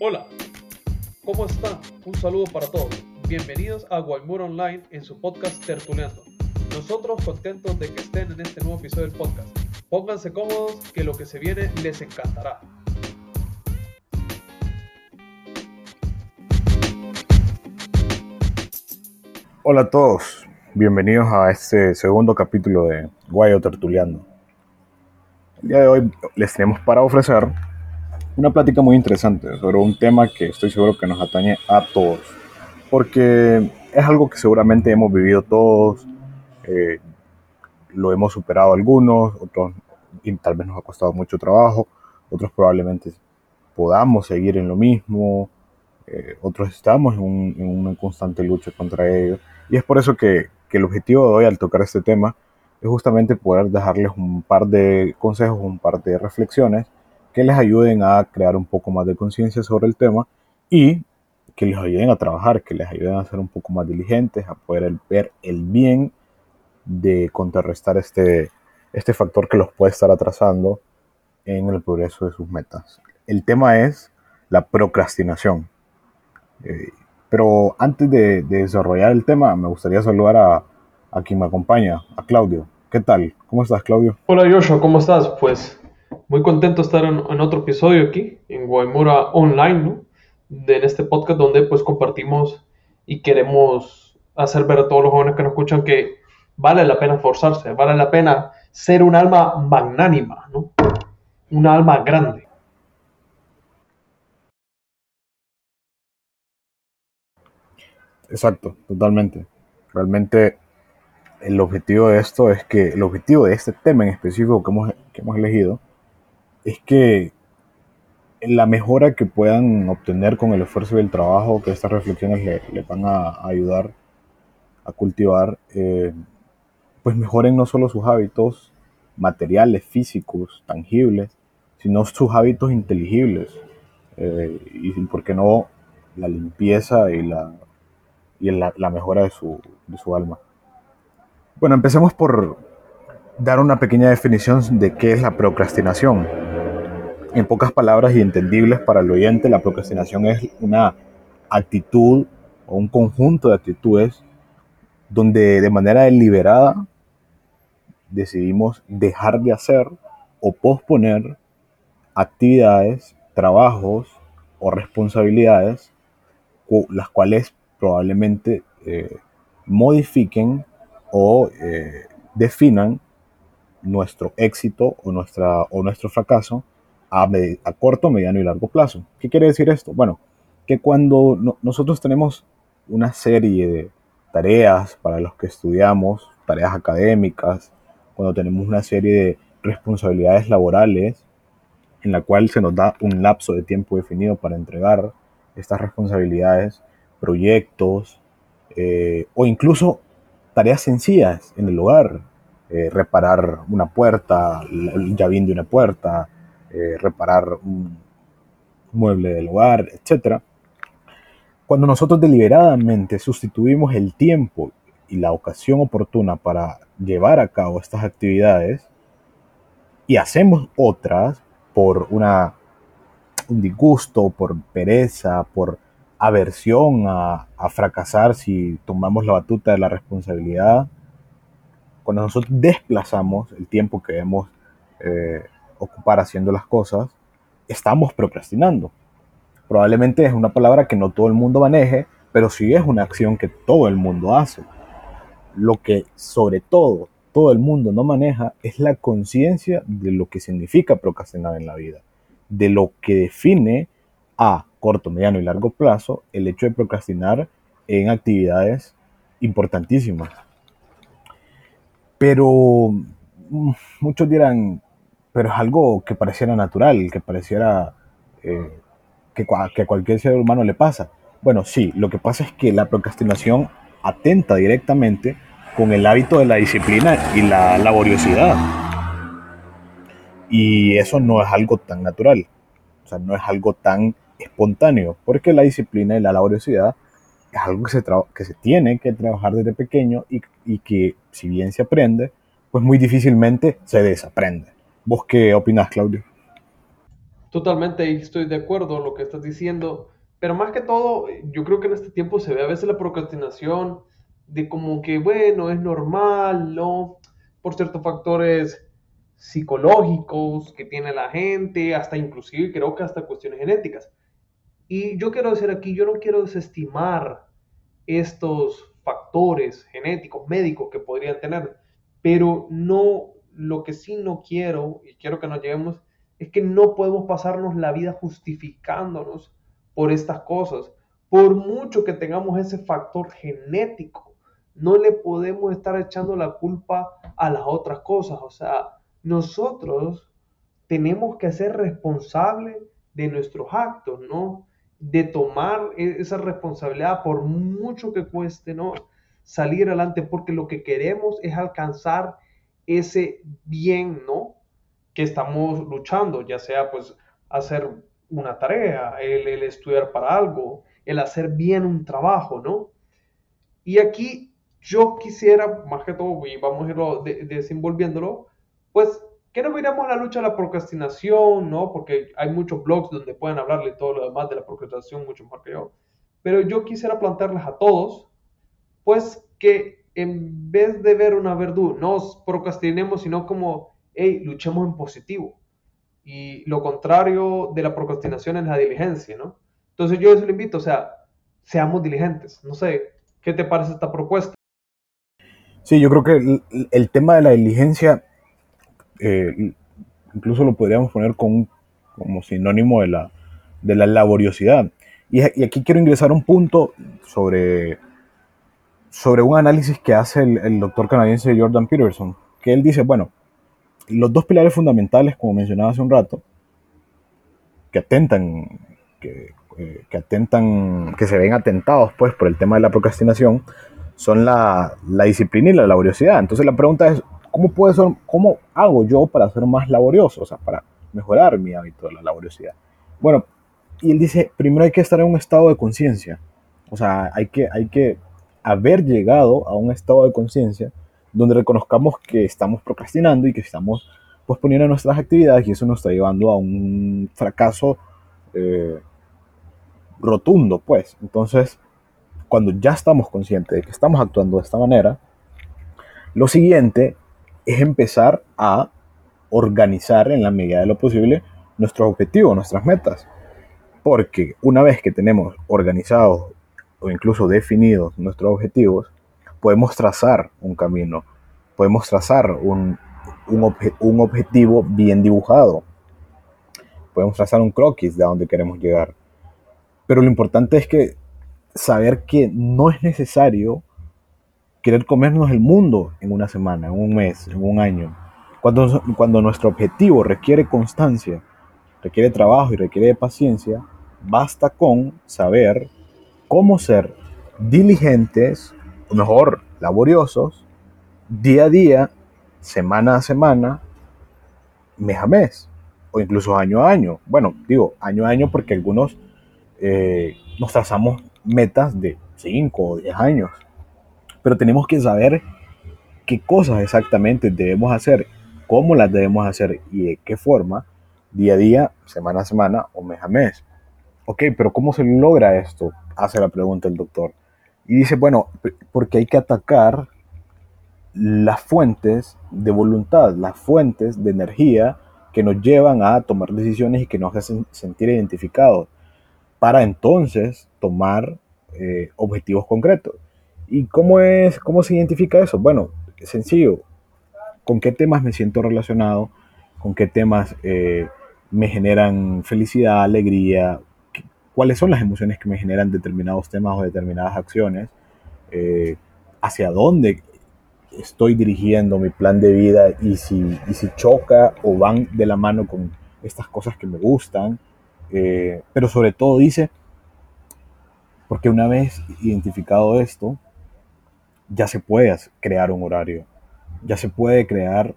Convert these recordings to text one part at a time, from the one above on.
Hola, ¿cómo están? Un saludo para todos. Bienvenidos a Guaymura Online en su podcast Tertuleando. Nosotros contentos de que estén en este nuevo episodio del podcast. Pónganse cómodos que lo que se viene les encantará. Hola a todos, bienvenidos a este segundo capítulo de Guayo Tertuleando. El día de hoy les tenemos para ofrecer una plática muy interesante sobre un tema que estoy seguro que nos atañe a todos, porque es algo que seguramente hemos vivido todos, eh, lo hemos superado algunos, otros y tal vez nos ha costado mucho trabajo, otros probablemente podamos seguir en lo mismo, eh, otros estamos en, en, una constante lucha contra ello. Y es por eso que, que, el objetivo de hoy al tocar este tema es justamente poder dejarles un par de consejos, un par de reflexiones que les ayuden a crear un poco más de conciencia sobre el tema y que les ayuden a trabajar, que les ayuden a ser un poco más diligentes, a poder ver el bien de contrarrestar este, este factor que los puede estar atrasando en el progreso de sus metas. El tema es la procrastinación. Eh, pero antes de, de, desarrollar el tema, me gustaría saludar a, a quien me acompaña, a Claudio. ¿Qué tal? ¿Cómo estás, Claudio? Hola, Joshua, ¿cómo estás? Pues muy contento de estar en, otro episodio aquí, en Guaymura Online. De, en este podcast donde pues compartimos y queremos hacer ver a todos los jóvenes que nos escuchan que vale la pena forzarse, vale la pena ser un alma magnánima, ¿no? Una alma grande. Exacto, totalmente. Realmente el objetivo de esto es que, el objetivo de este tema en específico que hemos, que hemos elegido, es que la mejora que puedan obtener con el esfuerzo y el trabajo que estas reflexiones le, le van a, ayudar a cultivar, eh, pues mejoren no solo sus hábitos materiales, físicos, tangibles, sino sus hábitos inteligibles. Eh, y por qué no la limpieza y la, y la mejora de su, de su alma. Bueno, empecemos por dar una pequeña definición de qué es la procrastinación. En pocas palabras y entendibles para el oyente, la procrastinación es una actitud o un conjunto de actitudes donde de manera deliberada decidimos dejar de hacer o posponer actividades, trabajos o responsabilidades las cuales probablemente eh, modifiquen o eh, definan nuestro éxito o, nuestra, o nuestro fracaso a, corto, mediano y largo plazo. ¿Qué quiere decir esto? Bueno, que cuando no, nosotros tenemos una serie de tareas para los que estudiamos, tareas académicas, cuando tenemos una serie de responsabilidades laborales, en la cual se nos da un lapso de tiempo definido para entregar estas responsabilidades, proyectos eh, o incluso tareas sencillas en el hogar, eh, reparar una puerta, el llavín de una puerta, eh, reparar un mueble del hogar, etc. Cuando nosotros deliberadamente sustituimos el tiempo y la ocasión oportuna para llevar a cabo estas actividades y hacemos otras por un disgusto, por pereza, por aversión a, fracasar si tomamos la batuta de la responsabilidad, cuando nosotros desplazamos el tiempo que debemos eh, ocupar haciendo las cosas, estamos procrastinando. Probablemente es una palabra que no todo el mundo maneje, pero sí es una acción que todo el mundo hace. Lo que sobre todo todo el mundo no maneja es la conciencia de lo que significa procrastinar en la vida, de lo que define a corto, mediano y largo plazo el hecho de procrastinar en actividades importantísimas. Pero mm, muchos dirán, pero es algo que pareciera natural, que pareciera eh, que, que a cualquier ser humano le pasa. Bueno, sí, lo que pasa es que la procrastinación atenta directamente con el hábito de la disciplina y la laboriosidad. Y eso no es algo tan natural, o sea, no es algo tan espontáneo, porque la disciplina y la laboriosidad es algo que se, que se tiene que trabajar desde pequeño y, y, que si bien se aprende, pues muy difícilmente se desaprende. ¿Vos qué opinas, Claudio? Totalmente estoy de acuerdo en lo que estás diciendo, pero más que todo, yo creo que en este tiempo se ve a veces la procrastinación de como que, bueno, es normal, ¿no? Por ciertos factores psicológicos que tiene la gente, hasta inclusive creo que hasta cuestiones genéticas. Y yo quiero decir aquí, yo no quiero desestimar estos factores genéticos, médicos que podrían tener, pero no, lo que sí no quiero, y quiero que nos llevemos, es que no podemos pasarnos la vida justificándonos por estas cosas. Por mucho que tengamos ese factor genético, no le podemos estar echando la culpa a las otras cosas. O sea, nosotros tenemos que ser responsables de nuestros actos, ¿no? de tomar e-, esa responsabilidad por mucho que cueste, ¿no? Salir adelante porque lo que queremos es alcanzar ese bien, ¿no? Que estamos luchando, ya sea pues hacer una tarea, el, estudiar para algo, el hacer bien un trabajo, ¿no? Y aquí yo quisiera, más que todo, y vamos a irlo desenvolviéndolo, pues que no miremos la lucha de la procrastinación, ¿no? Porque hay muchos blogs donde pueden hablarle todo lo demás de la procrastinación mucho más que yo. Pero yo quisiera plantearles a todos, pues que en vez de ver una verdura, no procrastinemos, sino como, hey, luchemos en positivo. Y lo contrario de la procrastinación es la diligencia, ¿no? Entonces yo les lo invito, o sea, seamos diligentes. No sé, ¿qué te parece esta propuesta? Sí, yo creo que el, el tema de la diligencia eh, incluso lo podríamos poner con, como sinónimo de la, de la laboriosidad. Y, aquí quiero ingresar un punto sobre, sobre un análisis que hace el, doctor canadiense Jordan Peterson, que él dice, bueno, los dos pilares fundamentales, como mencionaba hace un rato, que atentan, que, eh, que, atentan, que se ven atentados pues por el tema de la procrastinación, son la, la disciplina y la laboriosidad. Entonces la pregunta es, ¿cómo, puede ser, ¿cómo hago yo para ser más laborioso? O sea, para mejorar mi hábito de la laboriosidad. Bueno, y él dice, primero hay que estar en un estado de conciencia. O sea, hay que, hay que haber llegado a un estado de conciencia donde reconozcamos que estamos procrastinando y que estamos posponiendo nuestras actividades y eso nos está llevando a un fracaso eh, rotundo, pues. Entonces, cuando ya estamos conscientes de que estamos actuando de esta manera, lo siguiente es empezar a organizar en la medida de lo posible nuestros objetivos, nuestras metas. Porque una vez que tenemos organizados o incluso definidos nuestros objetivos, podemos trazar un camino, podemos trazar un, un, objetivo bien dibujado, podemos trazar un croquis de a dónde queremos llegar. Pero lo importante es que saber que no es necesario querer comernos el mundo en una semana, en un mes, en un año. Cuando, cuando nuestro objetivo requiere constancia, requiere trabajo y requiere paciencia, basta con saber cómo ser diligentes, o mejor, laboriosos, día a día, semana a semana, mes a mes, o incluso año a año. Bueno, digo año a año porque algunos eh, nos trazamos metas de 5 o 10 años pero tenemos que saber qué cosas exactamente debemos hacer, cómo las debemos hacer y de qué forma, día a día, semana a semana o mes a mes. Ok, pero ¿cómo se logra esto? Hace la pregunta el doctor. Y dice, bueno, porque hay que atacar las fuentes de voluntad, las fuentes de energía que nos llevan a tomar decisiones y que nos hacen sentir identificados, para entonces tomar eh, objetivos concretos. ¿Y cómo, es, cómo se identifica eso? Bueno, sencillo. ¿Con qué temas me siento relacionado? ¿Con qué temas eh, me generan felicidad, alegría? ¿Cuáles son las emociones que me generan determinados temas o determinadas acciones? Eh, ¿Hacia dónde estoy dirigiendo mi plan de vida? Y si, y si choca o van de la mano con estas cosas que me gustan. Eh, pero sobre todo dice, porque una vez identificado esto, ya se puede crear un horario, ya se puede crear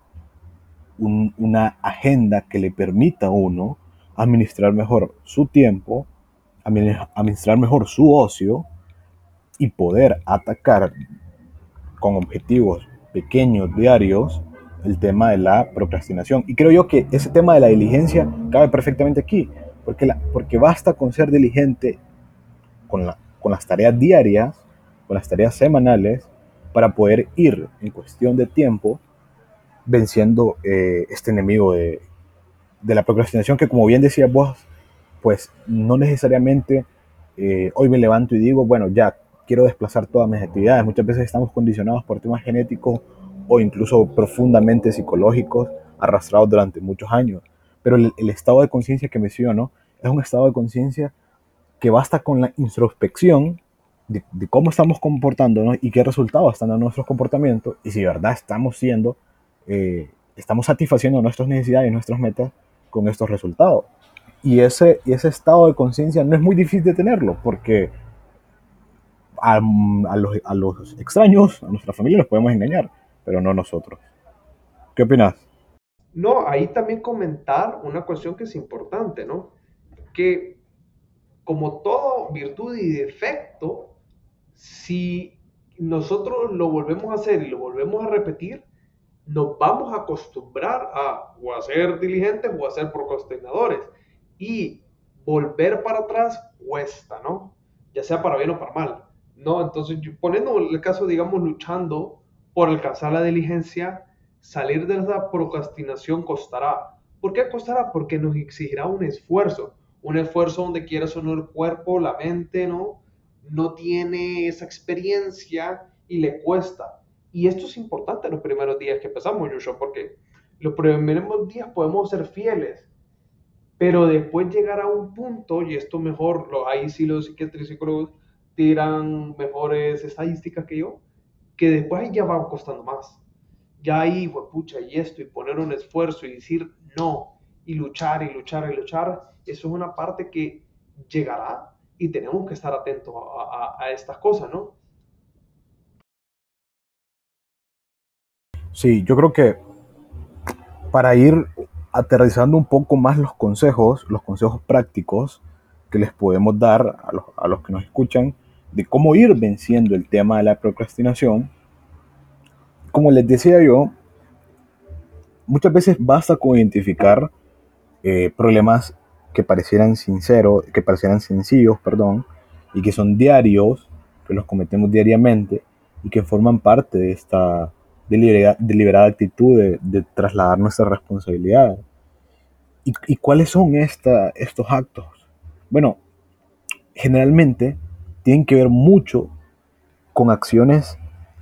una agenda que le permita a uno administrar mejor su tiempo, administrar mejor su ocio y poder atacar con objetivos pequeños, diarios, el tema de la procrastinación. Y creo yo que ese tema de la diligencia cabe perfectamente aquí, porque, porque basta con ser diligente con, la, con las tareas diarias, con las tareas semanales, para poder ir en cuestión de tiempo venciendo eh, este enemigo de, de, la procrastinación que como bien decías vos, pues no necesariamente eh, hoy me levanto y digo, bueno, ya quiero desplazar todas mis actividades. Muchas veces estamos condicionados por temas genéticos o incluso profundamente psicológicos arrastrados durante muchos años. Pero el, estado de conciencia que menciono es un estado de conciencia que basta con la introspección de, cómo estamos comportándonos y qué resultados están dando nuestros comportamientos y si de verdad estamos siendo, eh, estamos satisfaciendo nuestras necesidades y nuestras metas con estos resultados. Y ese, y ese estado de conciencia no es muy difícil de tenerlo porque a, los, a los extraños, a nuestra familia, los podemos engañar pero no nosotros. ¿Qué opinas? No, ahí también comentar una cuestión que es importante, ¿no? Que como todo virtud y defecto, si nosotros lo volvemos a hacer y lo volvemos a repetir, nos vamos a acostumbrar a o a ser diligentes o a ser procrastinadores. Y volver para atrás cuesta, ¿no? Ya sea para bien o para mal, ¿no? Entonces, poniendo el caso, digamos, luchando por alcanzar la diligencia, salir de esa procrastinación costará. ¿Por qué costará? Porque nos exigirá un esfuerzo, un esfuerzo donde quieras o no el cuerpo, la mente, ¿no? No tiene esa experiencia y le cuesta. Y esto es importante los primeros días que empezamos, Joshua, porque los primeros días podemos ser fieles, pero después llegar a un punto, y esto mejor, ahí sí los psiquiatras y psicólogos tiran mejores estadísticas que yo, que después ya va costando más. Ya ahí, pucha, y esto, y poner un esfuerzo y decir no, y luchar y luchar y luchar, eso es una parte que llegará y tenemos que estar atentos a, a estas cosas, ¿no? Sí, yo creo que para ir aterrizando un poco más los consejos, los consejos prácticos que les podemos dar a los, a los que nos escuchan, de cómo ir venciendo el tema de la procrastinación, como les decía yo, muchas veces basta con identificar eh, problemas que parecieran sinceros, que parecieran sencillos, perdón, y que son diarios, que los cometemos diariamente y que forman parte de esta deliberada, actitud de, trasladar nuestra responsabilidad. ¿Y, cuáles son esta, estos actos? Bueno, generalmente tienen que ver mucho con acciones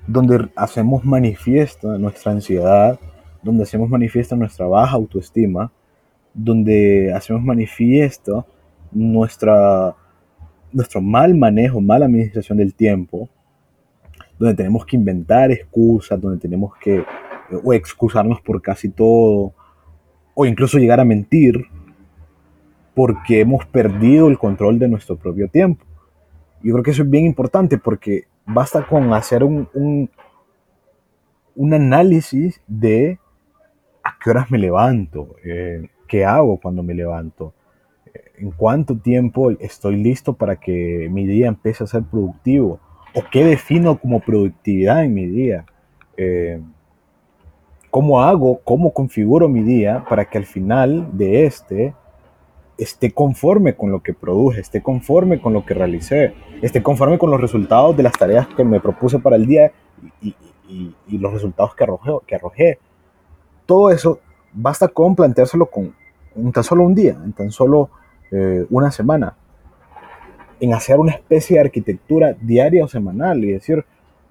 donde hacemos manifiesta nuestra ansiedad, donde hacemos manifiesta nuestra baja autoestima, donde hacemos manifiesta nuestra, nuestro mal manejo, mala administración del tiempo, donde tenemos que inventar excusas, donde tenemos que o excusarnos por casi todo, o incluso llegar a mentir, porque hemos perdido el control de nuestro propio tiempo. Yo creo que eso es bien importante porque basta con hacer un, un, análisis de a qué horas me levanto, eh, qué hago cuando me levanto, eh, en cuánto tiempo estoy listo para que mi día empiece a ser productivo o qué defino como productividad en mi día. Eh, ¿Cómo hago, cómo configuro mi día para que al final de este esté conforme con lo que produje, esté conforme con lo que realicé, esté conforme con los resultados de las tareas que me propuse para el día y, los resultados que arrojé, que arrojé. Todo eso basta con planteárselo con tan solo un día, en tan solo eh, una semana, en hacer una especie de arquitectura diaria o semanal y decir,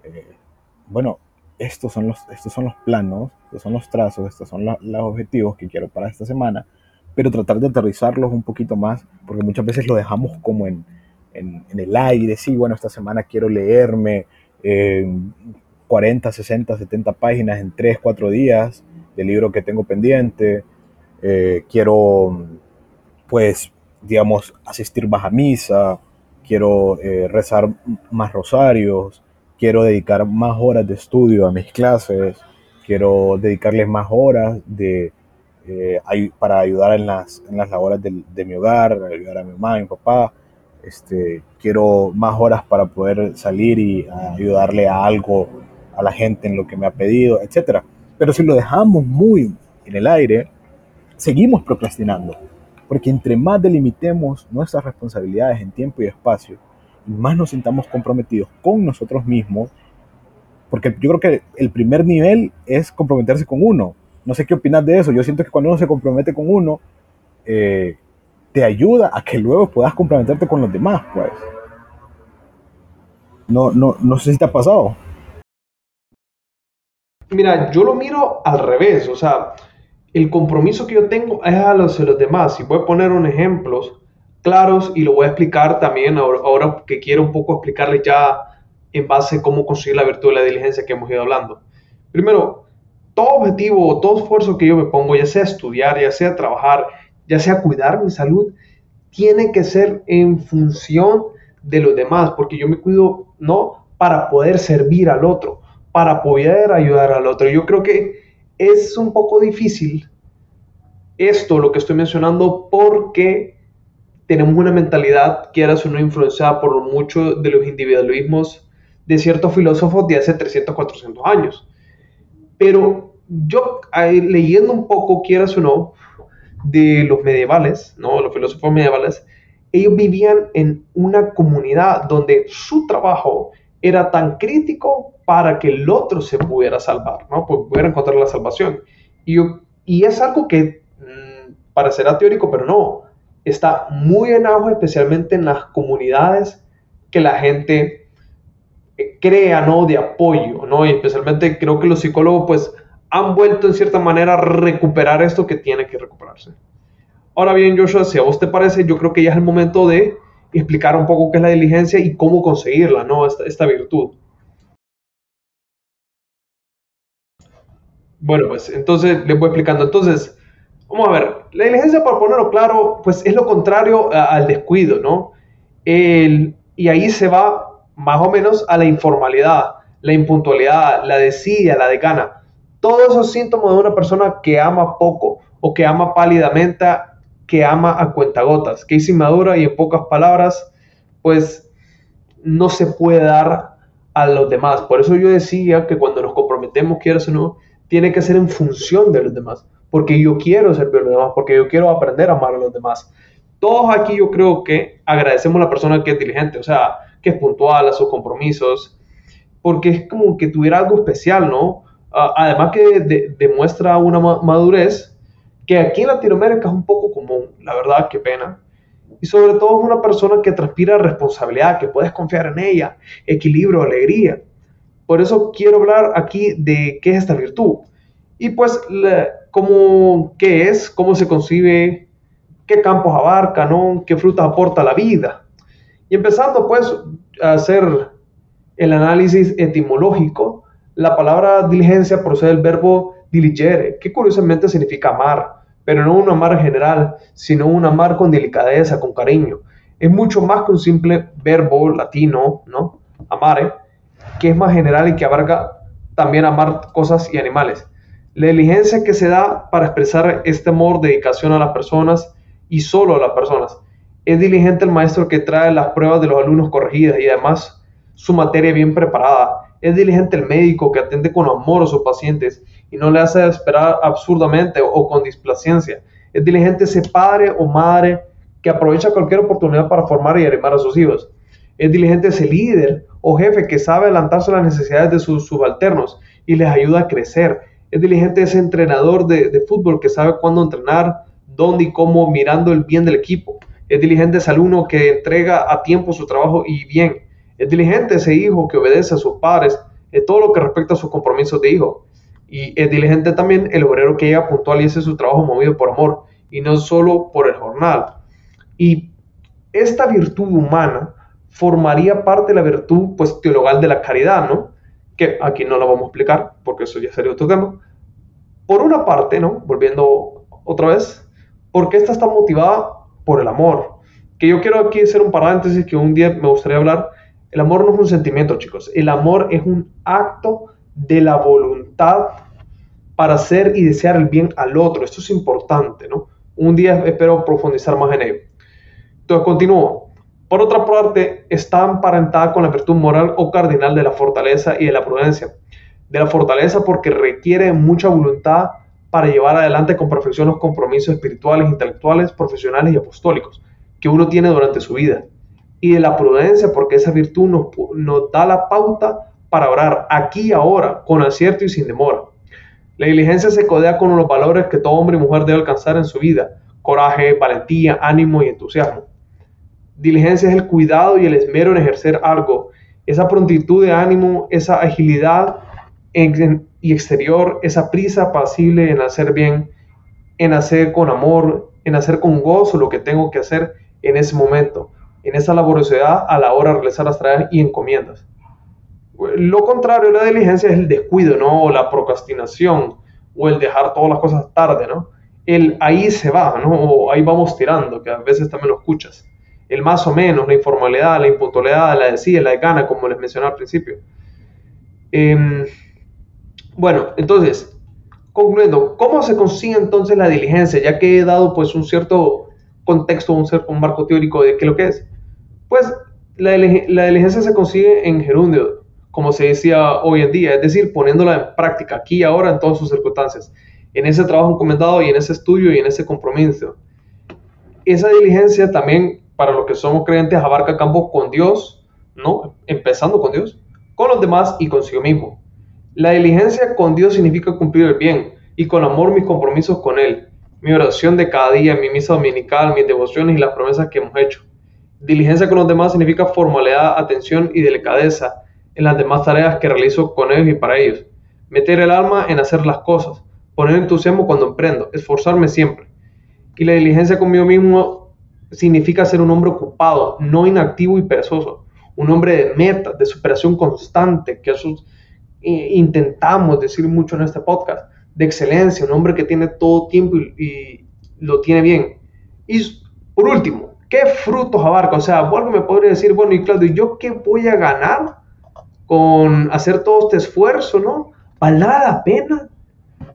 eh, bueno, estos son, los, estos son los planos, estos son los trazos, estos son los objetivos que quiero para esta semana pero tratar de aterrizarlos un poquito más, porque muchas veces lo dejamos como en, en, el aire, sí, bueno, esta semana quiero leerme 40, 60, 70 páginas en 3, 4 días del libro que tengo pendiente, eh, quiero, pues, digamos, asistir más a misa, quiero eh, rezar más rosarios, quiero dedicar más horas de estudio a mis clases, quiero dedicarles más horas de eh, para ayudar en las, en las labores de, de, mi hogar, ayudar a mi mamá, a mi papá. Este, quiero más horas para poder salir y ayudarle a algo a la gente en lo que me ha pedido, etc. Pero si lo dejamos muy en el aire, seguimos procrastinando. Porque entre más delimitemos nuestras responsabilidades en tiempo y espacio, y más nos sintamos comprometidos con nosotros mismos, porque yo creo que el primer nivel es comprometerse con uno. No sé qué opinas de eso. Yo siento que cuando uno se compromete con uno, eh, te ayuda a que luego puedas comprometerte con los demás, pues. No, no, no sé si te ha pasado. Mira, yo lo miro al revés, o sea, el compromiso que yo tengo es a los, los demás. Y voy a poner unos ejemplos claros y lo voy a explicar también ahora, que quiero un poco explicarles ya en base a cómo conseguir la virtud de la diligencia que hemos ido hablando. Primero, todo objetivo, todo esfuerzo que yo me pongo, ya sea estudiar, ya sea trabajar, ya sea cuidar mi salud, tiene que ser en función de los demás, porque yo me cuido no para poder servir al otro, para poder ayudar al otro. Yo creo que es un poco difícil esto, lo que estoy mencionando, porque tenemos una mentalidad, quieras o no, influenciada por mucho de los individualismos de ciertos filósofos de hace 300, 400 años. Pero yo leyendo un poco, quieras o no, de los medievales, ¿no? los filósofos medievales, ellos vivían en una comunidad donde su trabajo era tan crítico para que el otro se pudiera salvar, ¿no? Pudiera encontrar la salvación. Y, y es algo que mmm, parecerá teórico, pero no, está muy en auge, especialmente en las comunidades que la gente crea, ¿no? De apoyo, ¿no? Y especialmente creo que los psicólogos, pues, han vuelto en cierta manera a recuperar esto que tiene que recuperarse. Ahora bien, Joshua, si a vos te parece, yo creo que ya es el momento de explicar un poco qué es la diligencia y cómo conseguirla, ¿no? Esta, esta virtud. Bueno, pues entonces les voy explicando. Entonces, vamos a ver, la diligencia, para ponerlo claro, pues es lo contrario a, al descuido, ¿no? El, y ahí se va más o menos a la informalidad, la impuntualidad, la desidia, la decana. Todos esos síntomas de una persona que ama poco o que ama pálidamente, que ama a cuentagotas, que es inmadura y en pocas palabras, pues no se puede dar a los demás. Por eso yo decía que cuando nos comprometemos, quieras o no, tiene que ser en función de los demás, porque yo quiero servir a los demás, porque yo quiero aprender a amar a los demás. Todos aquí yo creo que agradecemos a la persona que es diligente, o sea, que es puntual a sus compromisos, porque es como que tuviera algo especial, ¿no? además que demuestra una madurez que aquí en Latinoamérica es un poco común, la verdad, qué pena. Y sobre todo es una persona que transpira responsabilidad, que puedes confiar en ella, equilibrio, alegría. Por eso quiero hablar aquí de qué es esta virtud. Y pues, cómo, qué es, cómo se concibe, qué campos abarca, ¿no? qué frutas aporta la vida. Y empezando pues a hacer el análisis etimológico, la palabra diligencia procede del verbo diligere, que curiosamente significa amar, pero no un amar general, sino un amar con delicadeza, con cariño. Es mucho más que un simple verbo latino, ¿no? Amare, que es más general y que abarca también amar cosas y animales. La diligencia que se da para expresar este amor, dedicación a las personas y solo a las personas es diligente el maestro que trae las pruebas de los alumnos corregidas y además su materia bien preparada. Es diligente el médico que atiende con amor a sus pacientes y no le hace esperar absurdamente o con displacencia. Es diligente ese padre o madre que aprovecha cualquier oportunidad para formar y animar a sus hijos. Es diligente ese líder o jefe que sabe adelantarse a las necesidades de sus subalternos y les ayuda a crecer. Es diligente ese entrenador de, fútbol que sabe cuándo entrenar, dónde y cómo, mirando el bien del equipo. Es diligente ese alumno que entrega a tiempo su trabajo y bien. Es diligente ese hijo que obedece a sus padres en todo lo que respecta a sus compromisos de hijo. Y es diligente también el obrero que llega puntual y hace su trabajo movido por amor y no solo por el jornal. Y esta virtud humana formaría parte de la virtud pues teologal de la caridad, ¿no? Que aquí no la vamos a explicar porque eso ya sería otro tema. Por una parte, ¿no? Volviendo otra vez, porque esta está motivada por el amor. Que yo quiero aquí hacer un paréntesis que un día me gustaría hablar. El amor no es un sentimiento, chicos. El amor es un acto de la voluntad para hacer y desear el bien al otro. Esto es importante, ¿no? Un día espero profundizar más en ello. Entonces, continúo. Por otra parte, está emparentada con la virtud moral o cardinal de la fortaleza y de la prudencia. de la fortaleza porque requiere mucha voluntad para llevar adelante con perfección los compromisos espirituales, intelectuales, profesionales y apostólicos que uno tiene durante su vida. Y de la prudencia porque esa virtud nos, da la pauta para orar aquí y ahora, con acierto y sin demora. La diligencia se codea con los valores que todo hombre y mujer debe alcanzar en su vida, coraje, valentía, ánimo y entusiasmo. Diligencia es el cuidado y el esmero en ejercer algo, esa prontitud de ánimo, esa agilidad y exterior, esa prisa apacible en hacer bien, en hacer con amor, en hacer con gozo lo que tengo que hacer en ese momento, en esa laboriosidad a la hora de realizar las tareas y encomiendas. Lo contrario de la diligencia es el descuido, ¿no? O la procrastinación, o el dejar todas las cosas tarde, ¿no? El ahí se va, ¿no? O ahí vamos tirando, que a veces también lo escuchas. El más o menos, la informalidad, la impuntualidad, la decía, la de gana, como les mencioné al principio. Eh, bueno, entonces, concluyendo, ¿cómo se consigue entonces la diligencia? Ya que he dado pues un cierto contexto, un cierto marco teórico de qué lo que es. Pues la, diligencia se consigue en gerundio, como se decía hoy en día, es decir, poniéndola en práctica aquí y ahora en todas sus circunstancias, en ese trabajo encomendado y en ese estudio y en ese compromiso. Esa diligencia también, para los que somos creyentes, abarca campo con Dios, ¿no? Empezando con Dios, con los demás y consigo mismo. La diligencia con Dios significa cumplir el bien y con amor mis compromisos con Él, mi oración de cada día, mi misa dominical, mis devociones y las promesas que hemos hecho. Diligencia con los demás significa formalidad, atención y delicadeza en las demás tareas que realizo con ellos y para ellos. Meter el alma en hacer las cosas, poner entusiasmo cuando emprendo, esforzarme siempre. Y la diligencia conmigo mismo significa ser un hombre ocupado, no inactivo y perezoso, un hombre de metas, de superación constante, que sus intentamos decir mucho en este podcast, de excelencia, un hombre que tiene todo tiempo y, lo tiene bien. Y por último, ¿qué frutos abarca? O sea, vuelvo me podría decir, bueno, y Claudio, ¿yo qué voy a ganar con hacer todo este esfuerzo, no? ¿Valdrá la pena?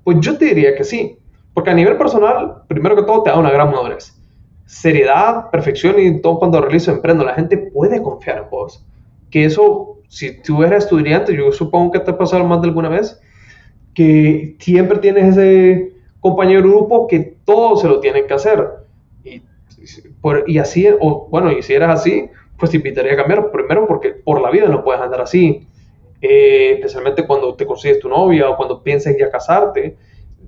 Pues yo te diría que sí, porque a nivel personal, primero que todo, te da una gran madurez. Seriedad, perfección y todo cuando realizo emprendo, la gente puede confiar en vos. Que eso si tú eres estudiante, yo supongo que te ha pasado más de alguna vez, que siempre tienes ese compañero grupo que todo se lo tienen que hacer. Y, y así, o bueno, y si eres así, pues te invitaría a cambiar. Primero porque por la vida no puedes andar así. Eh, especialmente cuando te consigues tu novia o cuando piensas ya casarte.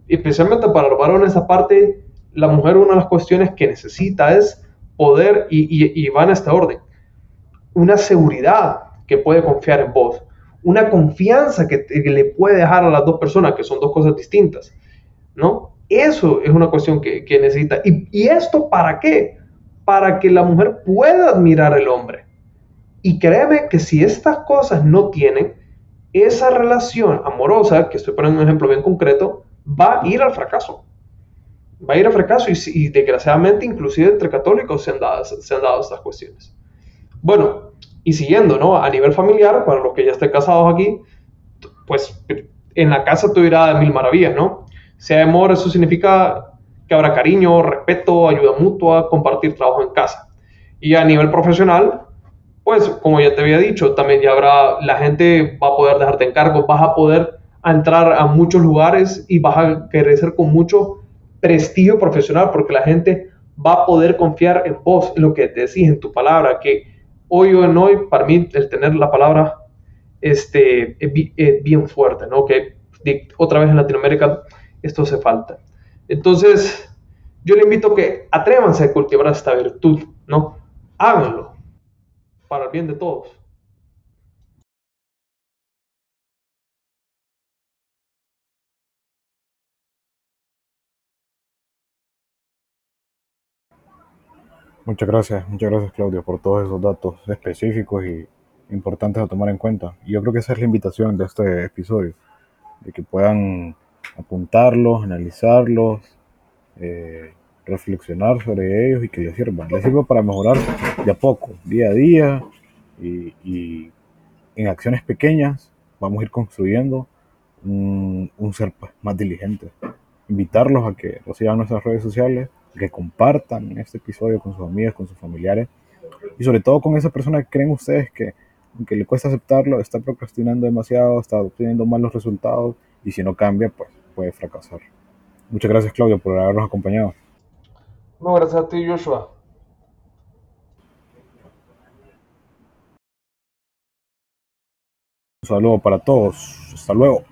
Especialmente para los varones, esa parte, la mujer una de las cuestiones que necesita es poder, y, y, y va este orden, una seguridad que puede confiar en vos, una confianza que, le puede dejar a las dos personas, que son dos cosas distintas, ¿no? Eso es una cuestión que, necesita. ¿Y, ¿Y, esto para qué? Para que la mujer pueda admirar al hombre. Y créeme que si estas cosas no tienen, esa relación amorosa, que estoy poniendo un ejemplo bien concreto, va a ir al fracaso. Va a ir al fracaso y, desgraciadamente inclusive entre católicos se han dado, estas cuestiones. Bueno, y siguiendo, ¿no? A nivel familiar, para los que ya estén casados aquí, pues en la casa tú irás de mil maravillas, ¿no? Si hay amor, eso significa que habrá cariño, respeto, ayuda mutua, compartir trabajo en casa. Y a nivel profesional, pues como ya te había dicho, también ya habrá, la gente va a poder dejarte en cargo, vas a poder entrar a muchos lugares y vas a crecer con mucho prestigio profesional porque la gente va a poder confiar en vos, en lo que decís, en tu palabra, que hoy o en hoy, para mí, el tener la palabra este, es bien fuerte, ¿no? Que otra vez en Latinoamérica esto hace falta. Entonces, yo le invito a que atrévanse a cultivar esta virtud, ¿no? Háganlo para el bien de todos. Muchas gracias, muchas gracias Claudio por todos esos datos específicos y importantes a tomar en cuenta. Y yo creo que esa es la invitación de este episodio, de que puedan apuntarlos, analizarlos, eh, reflexionar sobre ellos y que les sirvan. Les sirva para mejorar de a poco, día a día y, en acciones pequeñas vamos a ir construyendo un, un ser más diligente. Invitarlos a que nos sigan nuestras redes sociales que compartan este episodio con sus amigos, con sus familiares y sobre todo con esa persona que creen ustedes que aunque le cuesta aceptarlo, está procrastinando demasiado, está obteniendo malos resultados y si no cambia, pues puede fracasar. Muchas gracias Claudio por habernos acompañado. No, gracias a ti Joshua. Un saludo para todos. Hasta luego.